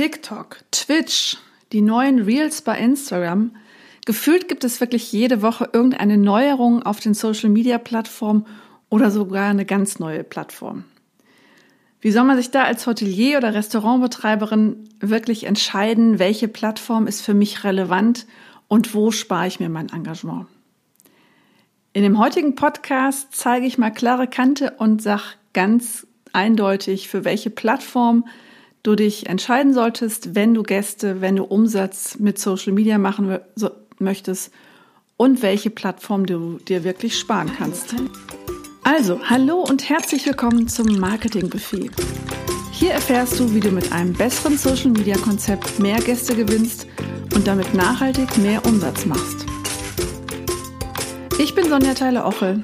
TikTok, Twitch, die neuen Reels bei Instagram. Gefühlt gibt es wirklich jede Woche irgendeine Neuerung auf den Social-Media-Plattformen oder sogar eine ganz neue Plattform. Wie soll man sich da als Hotelier oder Restaurantbetreiberin wirklich entscheiden, welche Plattform ist für mich relevant und wo spare ich mir mein Engagement? In dem heutigen Podcast zeige ich mal klare Kante und sage ganz eindeutig, für welche Plattform du dich entscheiden solltest, wenn du Gäste, wenn du Umsatz mit Social Media machen möchtest und welche Plattform du dir wirklich sparen kannst. Also, hallo und herzlich willkommen zum Marketing Buffet. Hier erfährst du, wie du mit einem besseren Social Media Konzept mehr Gäste gewinnst und damit nachhaltig mehr Umsatz machst. Ich bin Sonja Theile-Ochel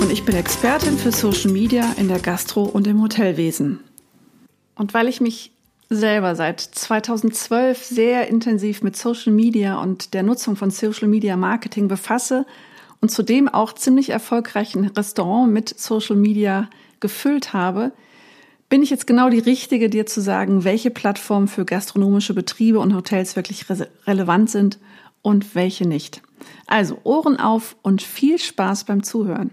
und ich bin Expertin für Social Media in der Gastro- und im Hotelwesen. Und weil ich mich selber seit 2012 sehr intensiv mit Social Media und der Nutzung von Social Media Marketing befasse und zudem auch ziemlich erfolgreich ein Restaurant mit Social Media gefüllt habe, bin ich jetzt genau die Richtige, dir zu sagen, welche Plattformen für gastronomische Betriebe und Hotels wirklich re relevant sind und welche nicht. Also Ohren auf und viel Spaß beim Zuhören.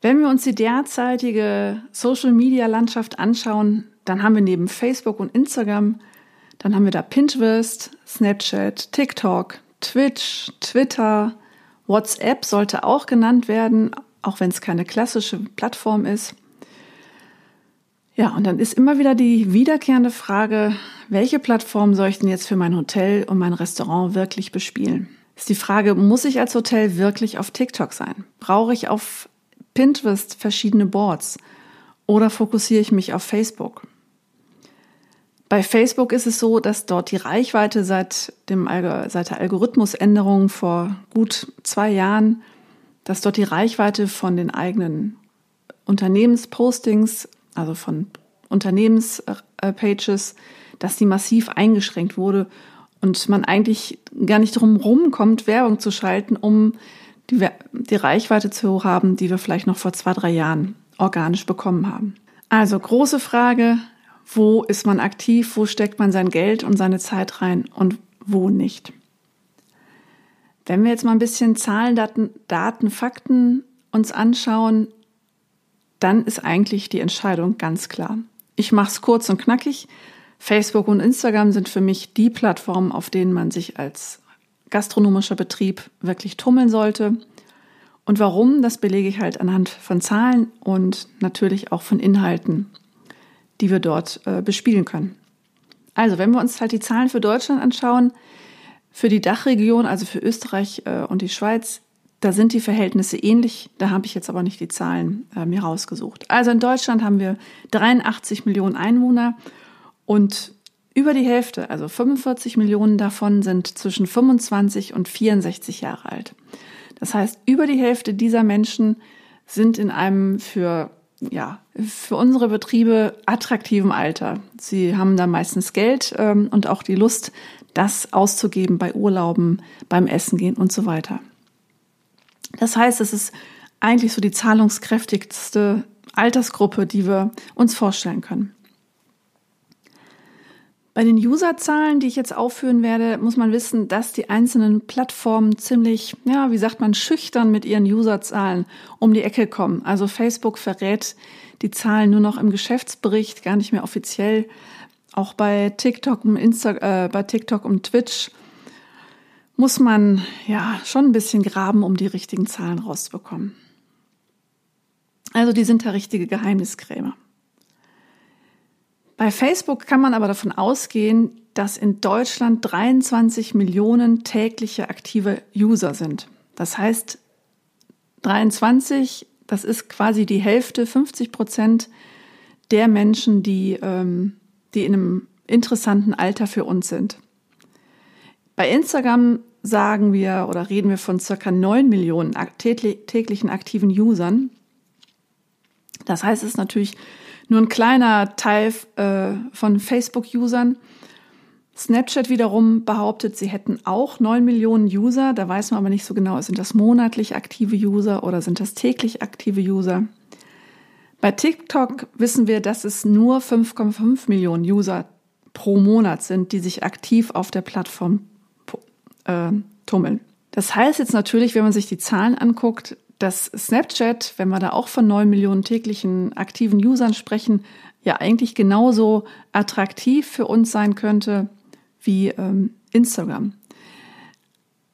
Wenn wir uns die derzeitige Social-Media-Landschaft anschauen, dann haben wir neben Facebook und Instagram, dann haben wir da Pinterest, Snapchat, TikTok, Twitch, Twitter, WhatsApp sollte auch genannt werden, auch wenn es keine klassische Plattform ist. Ja, und dann ist immer wieder die wiederkehrende Frage, welche Plattform soll ich denn jetzt für mein Hotel und mein Restaurant wirklich bespielen? Ist die Frage, muss ich als Hotel wirklich auf TikTok sein? Brauche ich auf Pinterest verschiedene Boards? Oder fokussiere ich mich auf Facebook? Bei Facebook ist es so, dass dort die Reichweite seit, dem, seit der Algorithmusänderung vor gut zwei Jahren, dass dort die Reichweite von den eigenen Unternehmenspostings, also von Unternehmenspages, dass die massiv eingeschränkt wurde und man eigentlich gar nicht drum rumkommt, Werbung zu schalten, um die, die Reichweite zu haben, die wir vielleicht noch vor zwei, drei Jahren organisch bekommen haben. Also große Frage, wo ist man aktiv, wo steckt man sein Geld und seine Zeit rein und wo nicht. Wenn wir jetzt mal ein bisschen Zahlen, Daten, Daten, Fakten uns anschauen, dann ist eigentlich die Entscheidung ganz klar. Ich mache es kurz und knackig. Facebook und Instagram sind für mich die Plattformen, auf denen man sich als gastronomischer Betrieb wirklich tummeln sollte. Und warum, das belege ich halt anhand von Zahlen und natürlich auch von Inhalten die wir dort äh, bespielen können. Also, wenn wir uns halt die Zahlen für Deutschland anschauen, für die Dachregion, also für Österreich äh, und die Schweiz, da sind die Verhältnisse ähnlich. Da habe ich jetzt aber nicht die Zahlen äh, mir rausgesucht. Also in Deutschland haben wir 83 Millionen Einwohner und über die Hälfte, also 45 Millionen davon sind zwischen 25 und 64 Jahre alt. Das heißt, über die Hälfte dieser Menschen sind in einem für ja, für unsere Betriebe attraktivem Alter. Sie haben da meistens Geld ähm, und auch die Lust, das auszugeben bei Urlauben, beim Essen gehen und so weiter. Das heißt, es ist eigentlich so die zahlungskräftigste Altersgruppe, die wir uns vorstellen können. Bei den Userzahlen, die ich jetzt aufführen werde, muss man wissen, dass die einzelnen Plattformen ziemlich, ja, wie sagt man, schüchtern mit ihren Userzahlen um die Ecke kommen. Also Facebook verrät die Zahlen nur noch im Geschäftsbericht, gar nicht mehr offiziell. Auch bei TikTok und Insta, äh, bei TikTok und Twitch muss man ja schon ein bisschen graben, um die richtigen Zahlen rauszubekommen. Also die sind da richtige Geheimniskrämer. Bei Facebook kann man aber davon ausgehen, dass in Deutschland 23 Millionen tägliche aktive User sind. Das heißt, 23, das ist quasi die Hälfte, 50 Prozent der Menschen, die, ähm, die in einem interessanten Alter für uns sind. Bei Instagram sagen wir oder reden wir von circa 9 Millionen täglichen aktiven Usern. Das heißt, es ist natürlich nur ein kleiner Teil äh, von Facebook-Usern. Snapchat wiederum behauptet, sie hätten auch 9 Millionen User. Da weiß man aber nicht so genau, sind das monatlich aktive User oder sind das täglich aktive User. Bei TikTok wissen wir, dass es nur 5,5 Millionen User pro Monat sind, die sich aktiv auf der Plattform äh, tummeln. Das heißt jetzt natürlich, wenn man sich die Zahlen anguckt, dass Snapchat, wenn wir da auch von neun Millionen täglichen aktiven Usern sprechen, ja eigentlich genauso attraktiv für uns sein könnte wie ähm, Instagram.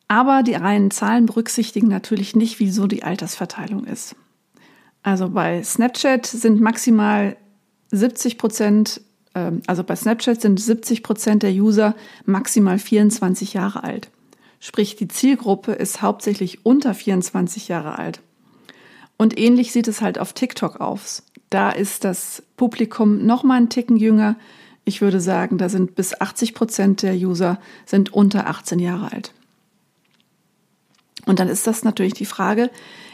Aber die reinen Zahlen berücksichtigen natürlich nicht, wieso die Altersverteilung ist. Also bei Snapchat sind maximal 70 Prozent, äh, also bei Snapchat sind 70 Prozent der User maximal 24 Jahre alt. Sprich, die Zielgruppe ist hauptsächlich unter 24 Jahre alt. Und ähnlich sieht es halt auf TikTok aus. Da ist das Publikum noch mal einen Ticken jünger. Ich würde sagen, da sind bis 80 Prozent der User sind unter 18 Jahre alt. Und dann ist das natürlich die Frage,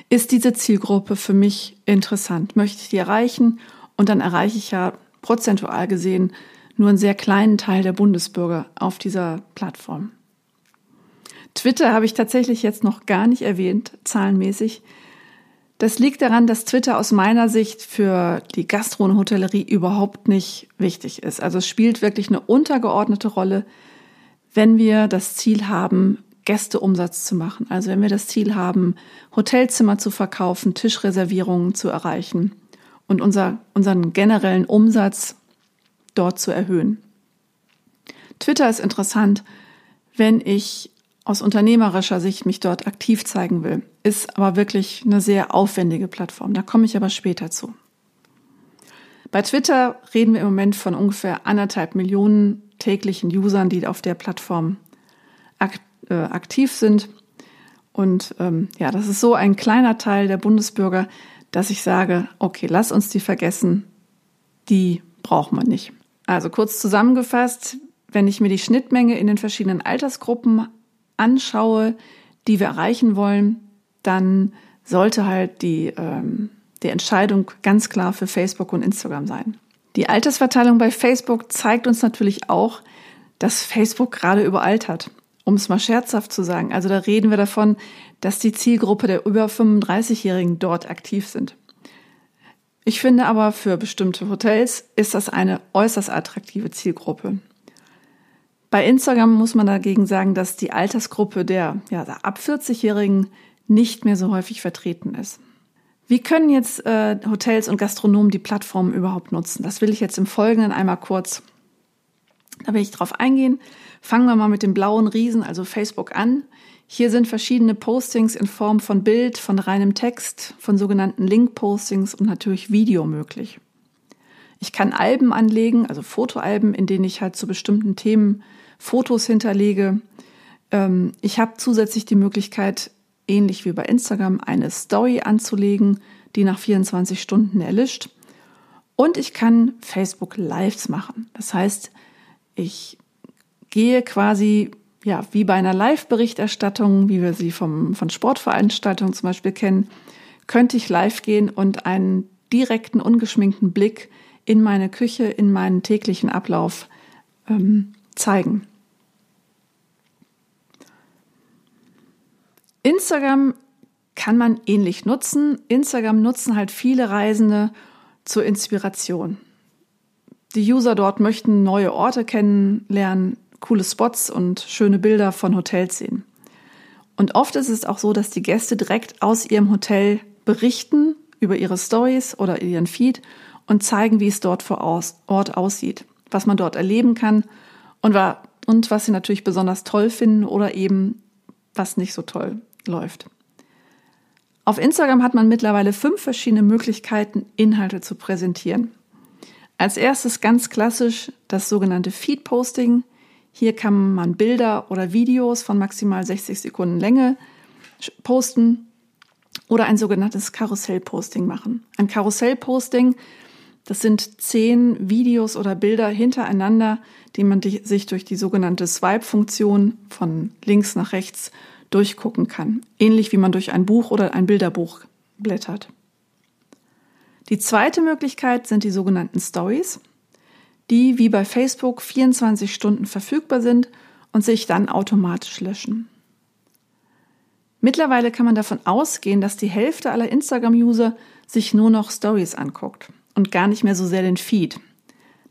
ist diese Zielgruppe für mich interessant? Möchte ich die erreichen? Und dann erreiche ich ja prozentual gesehen nur einen sehr kleinen Teil der Bundesbürger auf dieser Plattform. Twitter habe ich tatsächlich jetzt noch gar nicht erwähnt, zahlenmäßig. Das liegt daran, dass Twitter aus meiner Sicht für die Gastro- und Hotellerie überhaupt nicht wichtig ist. Also es spielt wirklich eine untergeordnete Rolle, wenn wir das Ziel haben, Gästeumsatz zu machen. Also wenn wir das Ziel haben, Hotelzimmer zu verkaufen, Tischreservierungen zu erreichen und unser, unseren generellen Umsatz dort zu erhöhen. Twitter ist interessant, wenn ich aus unternehmerischer Sicht mich dort aktiv zeigen will, ist aber wirklich eine sehr aufwendige Plattform. Da komme ich aber später zu. Bei Twitter reden wir im Moment von ungefähr anderthalb Millionen täglichen Usern, die auf der Plattform äh, aktiv sind. Und ähm, ja, das ist so ein kleiner Teil der Bundesbürger, dass ich sage, okay, lass uns die vergessen, die braucht man nicht. Also kurz zusammengefasst, wenn ich mir die Schnittmenge in den verschiedenen Altersgruppen anschaue, die wir erreichen wollen, dann sollte halt die, ähm, die Entscheidung ganz klar für Facebook und Instagram sein. Die Altersverteilung bei Facebook zeigt uns natürlich auch, dass Facebook gerade überaltert. Um es mal scherzhaft zu sagen. Also da reden wir davon, dass die Zielgruppe der über 35-Jährigen dort aktiv sind. Ich finde aber für bestimmte Hotels ist das eine äußerst attraktive Zielgruppe. Bei Instagram muss man dagegen sagen, dass die Altersgruppe der ja, ab 40-Jährigen nicht mehr so häufig vertreten ist. Wie können jetzt äh, Hotels und Gastronomen die Plattform überhaupt nutzen? Das will ich jetzt im Folgenden einmal kurz, da will ich drauf eingehen. Fangen wir mal mit dem blauen Riesen, also Facebook an. Hier sind verschiedene Postings in Form von Bild, von reinem Text, von sogenannten Link-Postings und natürlich Video möglich. Ich kann Alben anlegen, also Fotoalben, in denen ich halt zu bestimmten Themen Fotos hinterlege. Ähm, ich habe zusätzlich die Möglichkeit, ähnlich wie bei Instagram, eine Story anzulegen, die nach 24 Stunden erlischt. Und ich kann Facebook Lives machen. Das heißt, ich gehe quasi ja, wie bei einer Live-Berichterstattung, wie wir sie vom, von Sportveranstaltungen zum Beispiel kennen, könnte ich live gehen und einen direkten, ungeschminkten Blick in meine Küche, in meinen täglichen Ablauf ähm, zeigen. Instagram kann man ähnlich nutzen. Instagram nutzen halt viele Reisende zur Inspiration. Die User dort möchten neue Orte kennenlernen, coole Spots und schöne Bilder von Hotels sehen. Und oft ist es auch so, dass die Gäste direkt aus ihrem Hotel berichten über ihre Stories oder ihren Feed und zeigen, wie es dort vor Ort aussieht, was man dort erleben kann und, und was sie natürlich besonders toll finden oder eben was nicht so toll läuft. Auf Instagram hat man mittlerweile fünf verschiedene Möglichkeiten, Inhalte zu präsentieren. Als erstes ganz klassisch das sogenannte Feed-Posting. Hier kann man Bilder oder Videos von maximal 60 Sekunden Länge posten oder ein sogenanntes Karussell-Posting machen. Ein Karussell-Posting das sind zehn Videos oder Bilder hintereinander, die man sich durch die sogenannte Swipe-Funktion von links nach rechts durchgucken kann. Ähnlich wie man durch ein Buch oder ein Bilderbuch blättert. Die zweite Möglichkeit sind die sogenannten Stories, die wie bei Facebook 24 Stunden verfügbar sind und sich dann automatisch löschen. Mittlerweile kann man davon ausgehen, dass die Hälfte aller Instagram-User sich nur noch Stories anguckt und gar nicht mehr so sehr den Feed.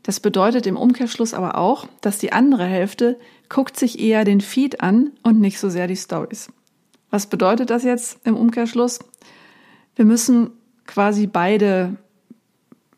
Das bedeutet im Umkehrschluss aber auch, dass die andere Hälfte guckt sich eher den Feed an und nicht so sehr die Stories. Was bedeutet das jetzt im Umkehrschluss? Wir müssen quasi beide,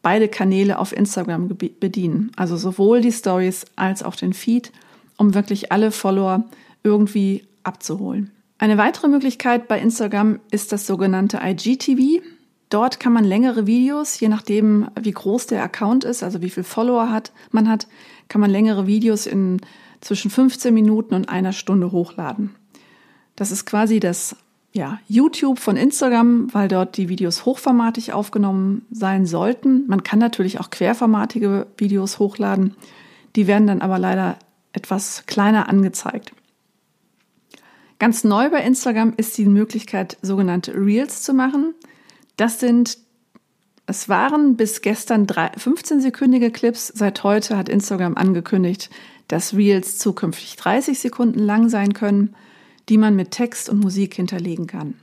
beide Kanäle auf Instagram bedienen. Also sowohl die Stories als auch den Feed, um wirklich alle Follower irgendwie abzuholen. Eine weitere Möglichkeit bei Instagram ist das sogenannte IGTV. Dort kann man längere Videos, je nachdem, wie groß der Account ist, also wie viel Follower hat, man hat, kann man längere Videos in zwischen 15 Minuten und einer Stunde hochladen. Das ist quasi das ja, YouTube von Instagram, weil dort die Videos hochformatig aufgenommen sein sollten. Man kann natürlich auch querformatige Videos hochladen. Die werden dann aber leider etwas kleiner angezeigt. Ganz neu bei Instagram ist die Möglichkeit, sogenannte Reels zu machen. Das sind, es waren bis gestern 15-sekündige Clips. Seit heute hat Instagram angekündigt, dass Reels zukünftig 30 Sekunden lang sein können, die man mit Text und Musik hinterlegen kann.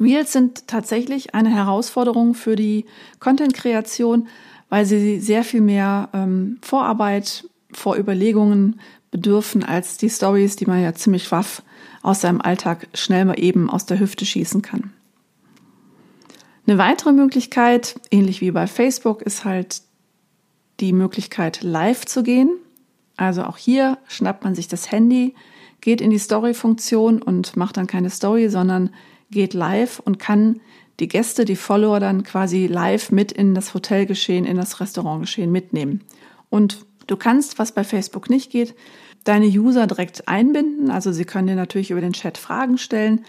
Reels sind tatsächlich eine Herausforderung für die Content-Kreation, weil sie sehr viel mehr ähm, Vorarbeit, Vorüberlegungen bedürfen als die Stories, die man ja ziemlich waff aus seinem Alltag schnell mal eben aus der Hüfte schießen kann. Eine weitere Möglichkeit, ähnlich wie bei Facebook, ist halt die Möglichkeit, live zu gehen. Also auch hier schnappt man sich das Handy, geht in die Story-Funktion und macht dann keine Story, sondern geht live und kann die Gäste, die Follower dann quasi live mit in das Hotelgeschehen, in das Restaurantgeschehen mitnehmen. Und du kannst, was bei Facebook nicht geht, deine User direkt einbinden. Also sie können dir natürlich über den Chat Fragen stellen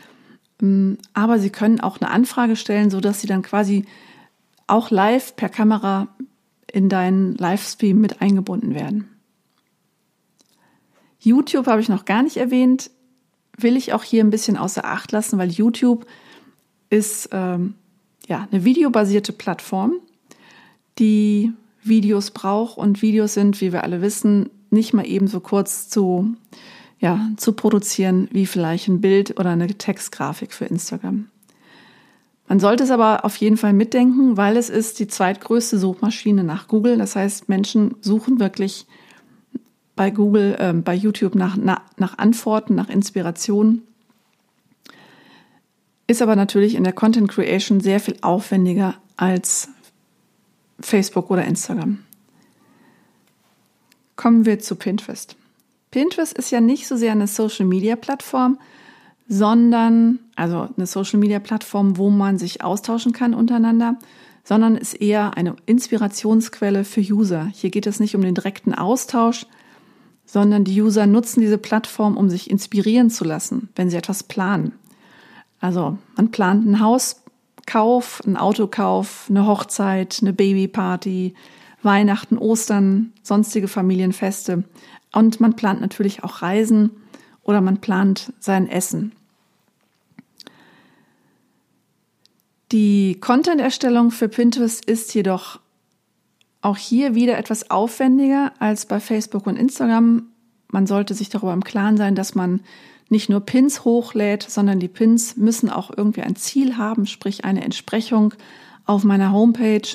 ähm, aber Sie können auch eine Anfrage stellen, so dass Sie dann quasi auch live per Kamera in deinen Livestream mit eingebunden werden. YouTube habe ich noch gar nicht erwähnt, will ich auch hier ein bisschen außer Acht lassen, weil YouTube ist ähm, ja eine videobasierte Plattform, die Videos braucht und Videos sind, wie wir alle wissen, nicht mal eben so kurz zu ja, zu produzieren, wie vielleicht ein Bild oder eine Textgrafik für Instagram. Man sollte es aber auf jeden Fall mitdenken, weil es ist die zweitgrößte Suchmaschine nach Google. Das heißt, Menschen suchen wirklich bei Google, äh, bei YouTube nach, nach, nach Antworten, nach Inspiration. Ist aber natürlich in der Content Creation sehr viel aufwendiger als Facebook oder Instagram. Kommen wir zu Pinterest. Pinterest ist ja nicht so sehr eine Social-Media-Plattform, sondern, also eine Social-Media-Plattform, wo man sich austauschen kann untereinander, sondern ist eher eine Inspirationsquelle für User. Hier geht es nicht um den direkten Austausch, sondern die User nutzen diese Plattform, um sich inspirieren zu lassen, wenn sie etwas planen. Also man plant einen Hauskauf, einen Autokauf, eine Hochzeit, eine Babyparty, Weihnachten, Ostern, sonstige Familienfeste. Und man plant natürlich auch Reisen oder man plant sein Essen. Die Content-Erstellung für Pinterest ist jedoch auch hier wieder etwas aufwendiger als bei Facebook und Instagram. Man sollte sich darüber im Klaren sein, dass man nicht nur Pins hochlädt, sondern die Pins müssen auch irgendwie ein Ziel haben, sprich eine Entsprechung auf meiner Homepage.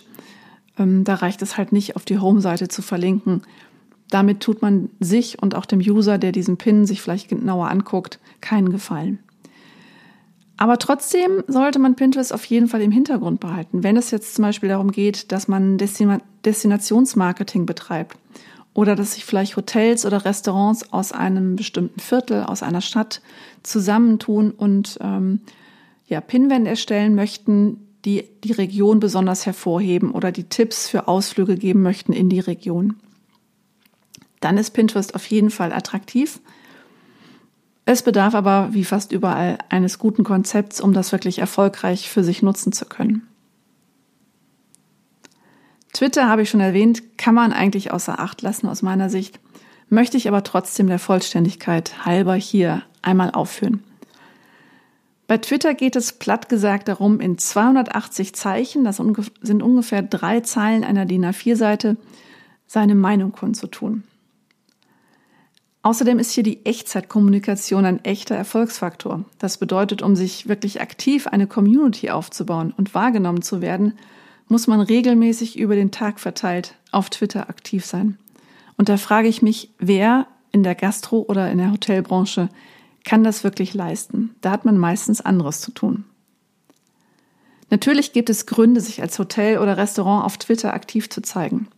Ähm, da reicht es halt nicht, auf die Home-Seite zu verlinken, damit tut man sich und auch dem User, der diesen Pin sich vielleicht genauer anguckt, keinen Gefallen. Aber trotzdem sollte man Pinterest auf jeden Fall im Hintergrund behalten. Wenn es jetzt zum Beispiel darum geht, dass man Destinationsmarketing betreibt oder dass sich vielleicht Hotels oder Restaurants aus einem bestimmten Viertel, aus einer Stadt zusammentun und ähm, ja, Pinwände erstellen möchten, die die Region besonders hervorheben oder die Tipps für Ausflüge geben möchten in die Region dann ist Pinterest auf jeden Fall attraktiv. Es bedarf aber, wie fast überall, eines guten Konzepts, um das wirklich erfolgreich für sich nutzen zu können. Twitter habe ich schon erwähnt, kann man eigentlich außer Acht lassen aus meiner Sicht, möchte ich aber trotzdem der Vollständigkeit halber hier einmal aufführen. Bei Twitter geht es platt gesagt darum, in 280 Zeichen, das sind ungefähr drei Zeilen einer DIN A4-Seite, seine Meinung kundzutun. Außerdem ist hier die Echtzeitkommunikation ein echter Erfolgsfaktor. Das bedeutet, um sich wirklich aktiv eine Community aufzubauen und wahrgenommen zu werden, muss man regelmäßig über den Tag verteilt auf Twitter aktiv sein. Und da frage ich mich, wer in der Gastro- oder in der Hotelbranche kann das wirklich leisten? Da hat man meistens anderes zu tun. Natürlich gibt es Gründe, sich als Hotel oder Restaurant auf Twitter aktiv zu zeigen.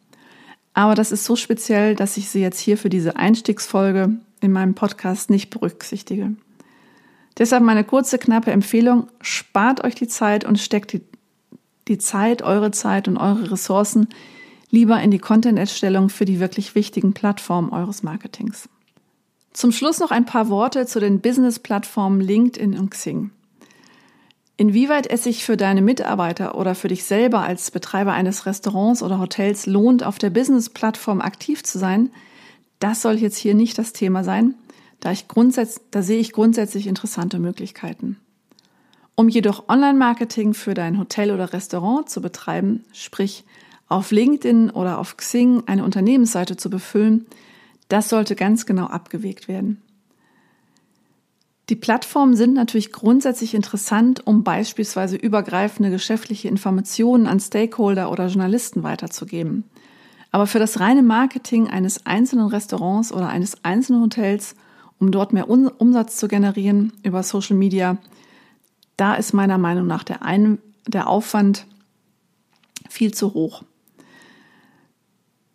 Aber das ist so speziell, dass ich sie jetzt hier für diese Einstiegsfolge in meinem Podcast nicht berücksichtige. Deshalb meine kurze, knappe Empfehlung, spart euch die Zeit und steckt die, die Zeit, eure Zeit und eure Ressourcen lieber in die Content-Erstellung für die wirklich wichtigen Plattformen eures Marketings. Zum Schluss noch ein paar Worte zu den Business-Plattformen LinkedIn und Xing. Inwieweit es sich für deine Mitarbeiter oder für dich selber als Betreiber eines Restaurants oder Hotels lohnt, auf der Business-Plattform aktiv zu sein, das soll jetzt hier nicht das Thema sein, da, ich grundsätz da sehe ich grundsätzlich interessante Möglichkeiten. Um jedoch Online-Marketing für dein Hotel oder Restaurant zu betreiben, sprich auf LinkedIn oder auf Xing eine Unternehmensseite zu befüllen, das sollte ganz genau abgewegt werden. Die Plattformen sind natürlich grundsätzlich interessant, um beispielsweise übergreifende geschäftliche Informationen an Stakeholder oder Journalisten weiterzugeben. Aber für das reine Marketing eines einzelnen Restaurants oder eines einzelnen Hotels, um dort mehr Umsatz zu generieren über Social Media, da ist meiner Meinung nach der, Ein der Aufwand viel zu hoch.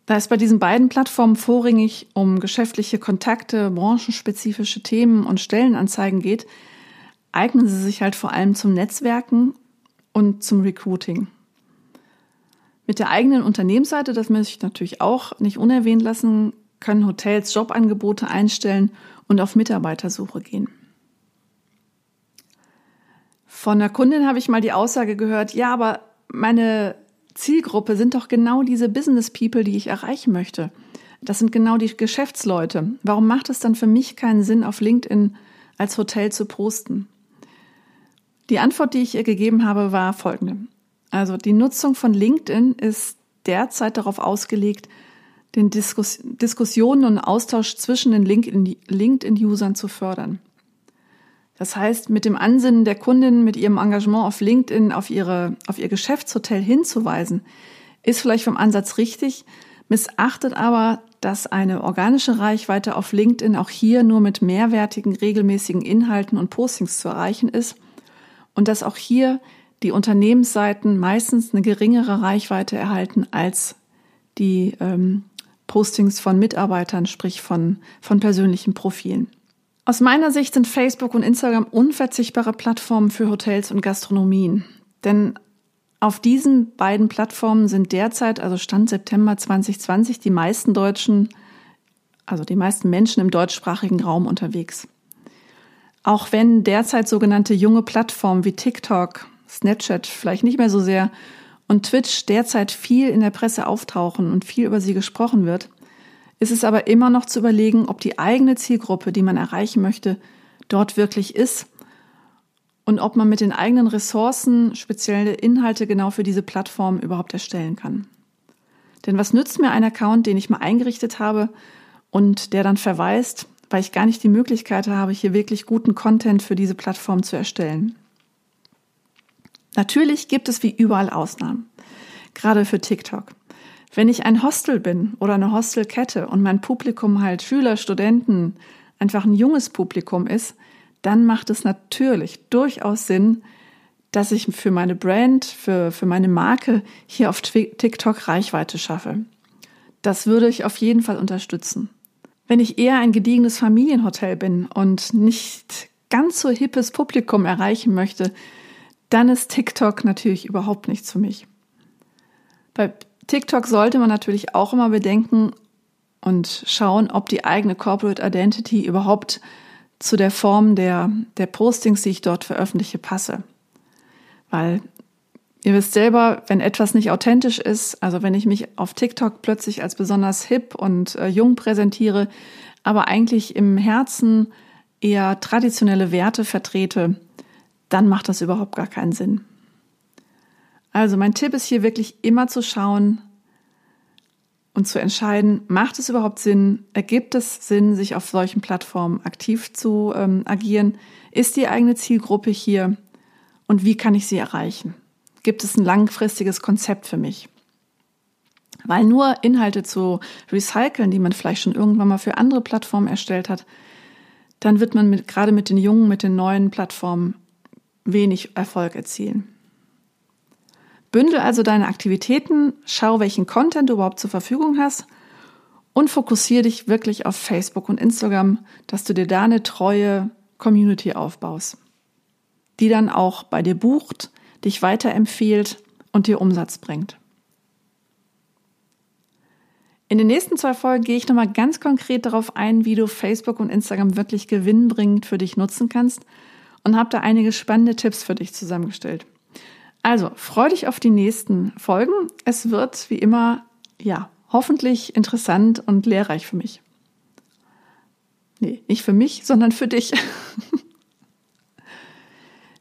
Da es bei diesen beiden Plattformen vorrangig um geschäftliche Kontakte, branchenspezifische Themen und Stellenanzeigen geht, eignen sie sich halt vor allem zum Netzwerken und zum Recruiting. Mit der eigenen Unternehmensseite, das möchte ich natürlich auch nicht unerwähnt lassen, können Hotels Jobangebote einstellen und auf Mitarbeitersuche gehen. Von der Kundin habe ich mal die Aussage gehört, ja, aber meine Zielgruppe sind doch genau diese Business People, die ich erreichen möchte. Das sind genau die Geschäftsleute. Warum macht es dann für mich keinen Sinn, auf LinkedIn als Hotel zu posten? Die Antwort, die ich ihr gegeben habe, war folgende. Also die Nutzung von LinkedIn ist derzeit darauf ausgelegt, den Diskus Diskussionen und Austausch zwischen den LinkedIn-Usern zu fördern. Das heißt, mit dem Ansinnen der Kundin, mit ihrem Engagement auf LinkedIn, auf, ihre, auf ihr Geschäftshotel hinzuweisen, ist vielleicht vom Ansatz richtig, missachtet aber, dass eine organische Reichweite auf LinkedIn auch hier nur mit mehrwertigen, regelmäßigen Inhalten und Postings zu erreichen ist und dass auch hier die Unternehmensseiten meistens eine geringere Reichweite erhalten als die ähm, Postings von Mitarbeitern, sprich von, von persönlichen Profilen. Aus meiner Sicht sind Facebook und Instagram unverzichtbare Plattformen für Hotels und Gastronomien. Denn auf diesen beiden Plattformen sind derzeit, also Stand September 2020, die meisten Deutschen, also die meisten Menschen im deutschsprachigen Raum unterwegs. Auch wenn derzeit sogenannte junge Plattformen wie TikTok, Snapchat vielleicht nicht mehr so sehr und Twitch derzeit viel in der Presse auftauchen und viel über sie gesprochen wird, ist es aber immer noch zu überlegen, ob die eigene Zielgruppe, die man erreichen möchte, dort wirklich ist und ob man mit den eigenen Ressourcen spezielle Inhalte genau für diese Plattform überhaupt erstellen kann. Denn was nützt mir ein Account, den ich mal eingerichtet habe und der dann verweist, weil ich gar nicht die Möglichkeit habe, hier wirklich guten Content für diese Plattform zu erstellen? Natürlich gibt es wie überall Ausnahmen, gerade für TikTok. Wenn ich ein Hostel bin oder eine Hostelkette und mein Publikum halt Schüler, Studenten, einfach ein junges Publikum ist, dann macht es natürlich durchaus Sinn, dass ich für meine Brand, für, für meine Marke hier auf TikTok Reichweite schaffe. Das würde ich auf jeden Fall unterstützen. Wenn ich eher ein gediegenes Familienhotel bin und nicht ganz so hippes Publikum erreichen möchte, dann ist TikTok natürlich überhaupt nichts für mich. Bei TikTok sollte man natürlich auch immer bedenken und schauen, ob die eigene Corporate Identity überhaupt zu der Form der, der Postings, die ich dort veröffentliche, passe. Weil ihr wisst selber, wenn etwas nicht authentisch ist, also wenn ich mich auf TikTok plötzlich als besonders hip und äh, jung präsentiere, aber eigentlich im Herzen eher traditionelle Werte vertrete, dann macht das überhaupt gar keinen Sinn. Also mein Tipp ist hier wirklich immer zu schauen und zu entscheiden, macht es überhaupt Sinn, ergibt es Sinn, sich auf solchen Plattformen aktiv zu ähm, agieren? Ist die eigene Zielgruppe hier und wie kann ich sie erreichen? Gibt es ein langfristiges Konzept für mich? Weil nur Inhalte zu recyceln, die man vielleicht schon irgendwann mal für andere Plattformen erstellt hat, dann wird man mit, gerade mit den jungen, mit den neuen Plattformen wenig Erfolg erzielen. Bündel also deine Aktivitäten, schau, welchen Content du überhaupt zur Verfügung hast und fokussiere dich wirklich auf Facebook und Instagram, dass du dir da eine treue Community aufbaust, die dann auch bei dir bucht, dich weiterempfiehlt und dir Umsatz bringt. In den nächsten zwei Folgen gehe ich nochmal ganz konkret darauf ein, wie du Facebook und Instagram wirklich gewinnbringend für dich nutzen kannst und habe da einige spannende Tipps für dich zusammengestellt. Also, freu dich auf die nächsten Folgen. Es wird wie immer, ja, hoffentlich interessant und lehrreich für mich. Nee, nicht für mich, sondern für dich.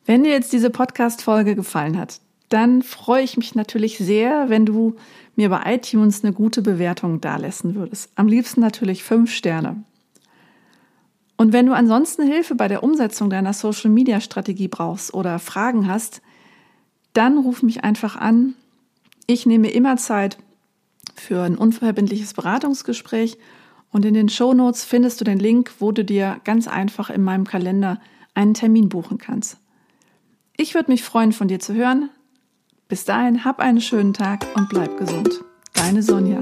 Wenn dir jetzt diese Podcast-Folge gefallen hat, dann freue ich mich natürlich sehr, wenn du mir bei iTunes eine gute Bewertung dalassen würdest. Am liebsten natürlich fünf Sterne. Und wenn du ansonsten Hilfe bei der Umsetzung deiner Social-Media-Strategie brauchst oder Fragen hast, dann ruf mich einfach an. Ich nehme immer Zeit für ein unverbindliches Beratungsgespräch und in den Show Notes findest du den Link, wo du dir ganz einfach in meinem Kalender einen Termin buchen kannst. Ich würde mich freuen, von dir zu hören. Bis dahin, hab einen schönen Tag und bleib gesund. Deine Sonja.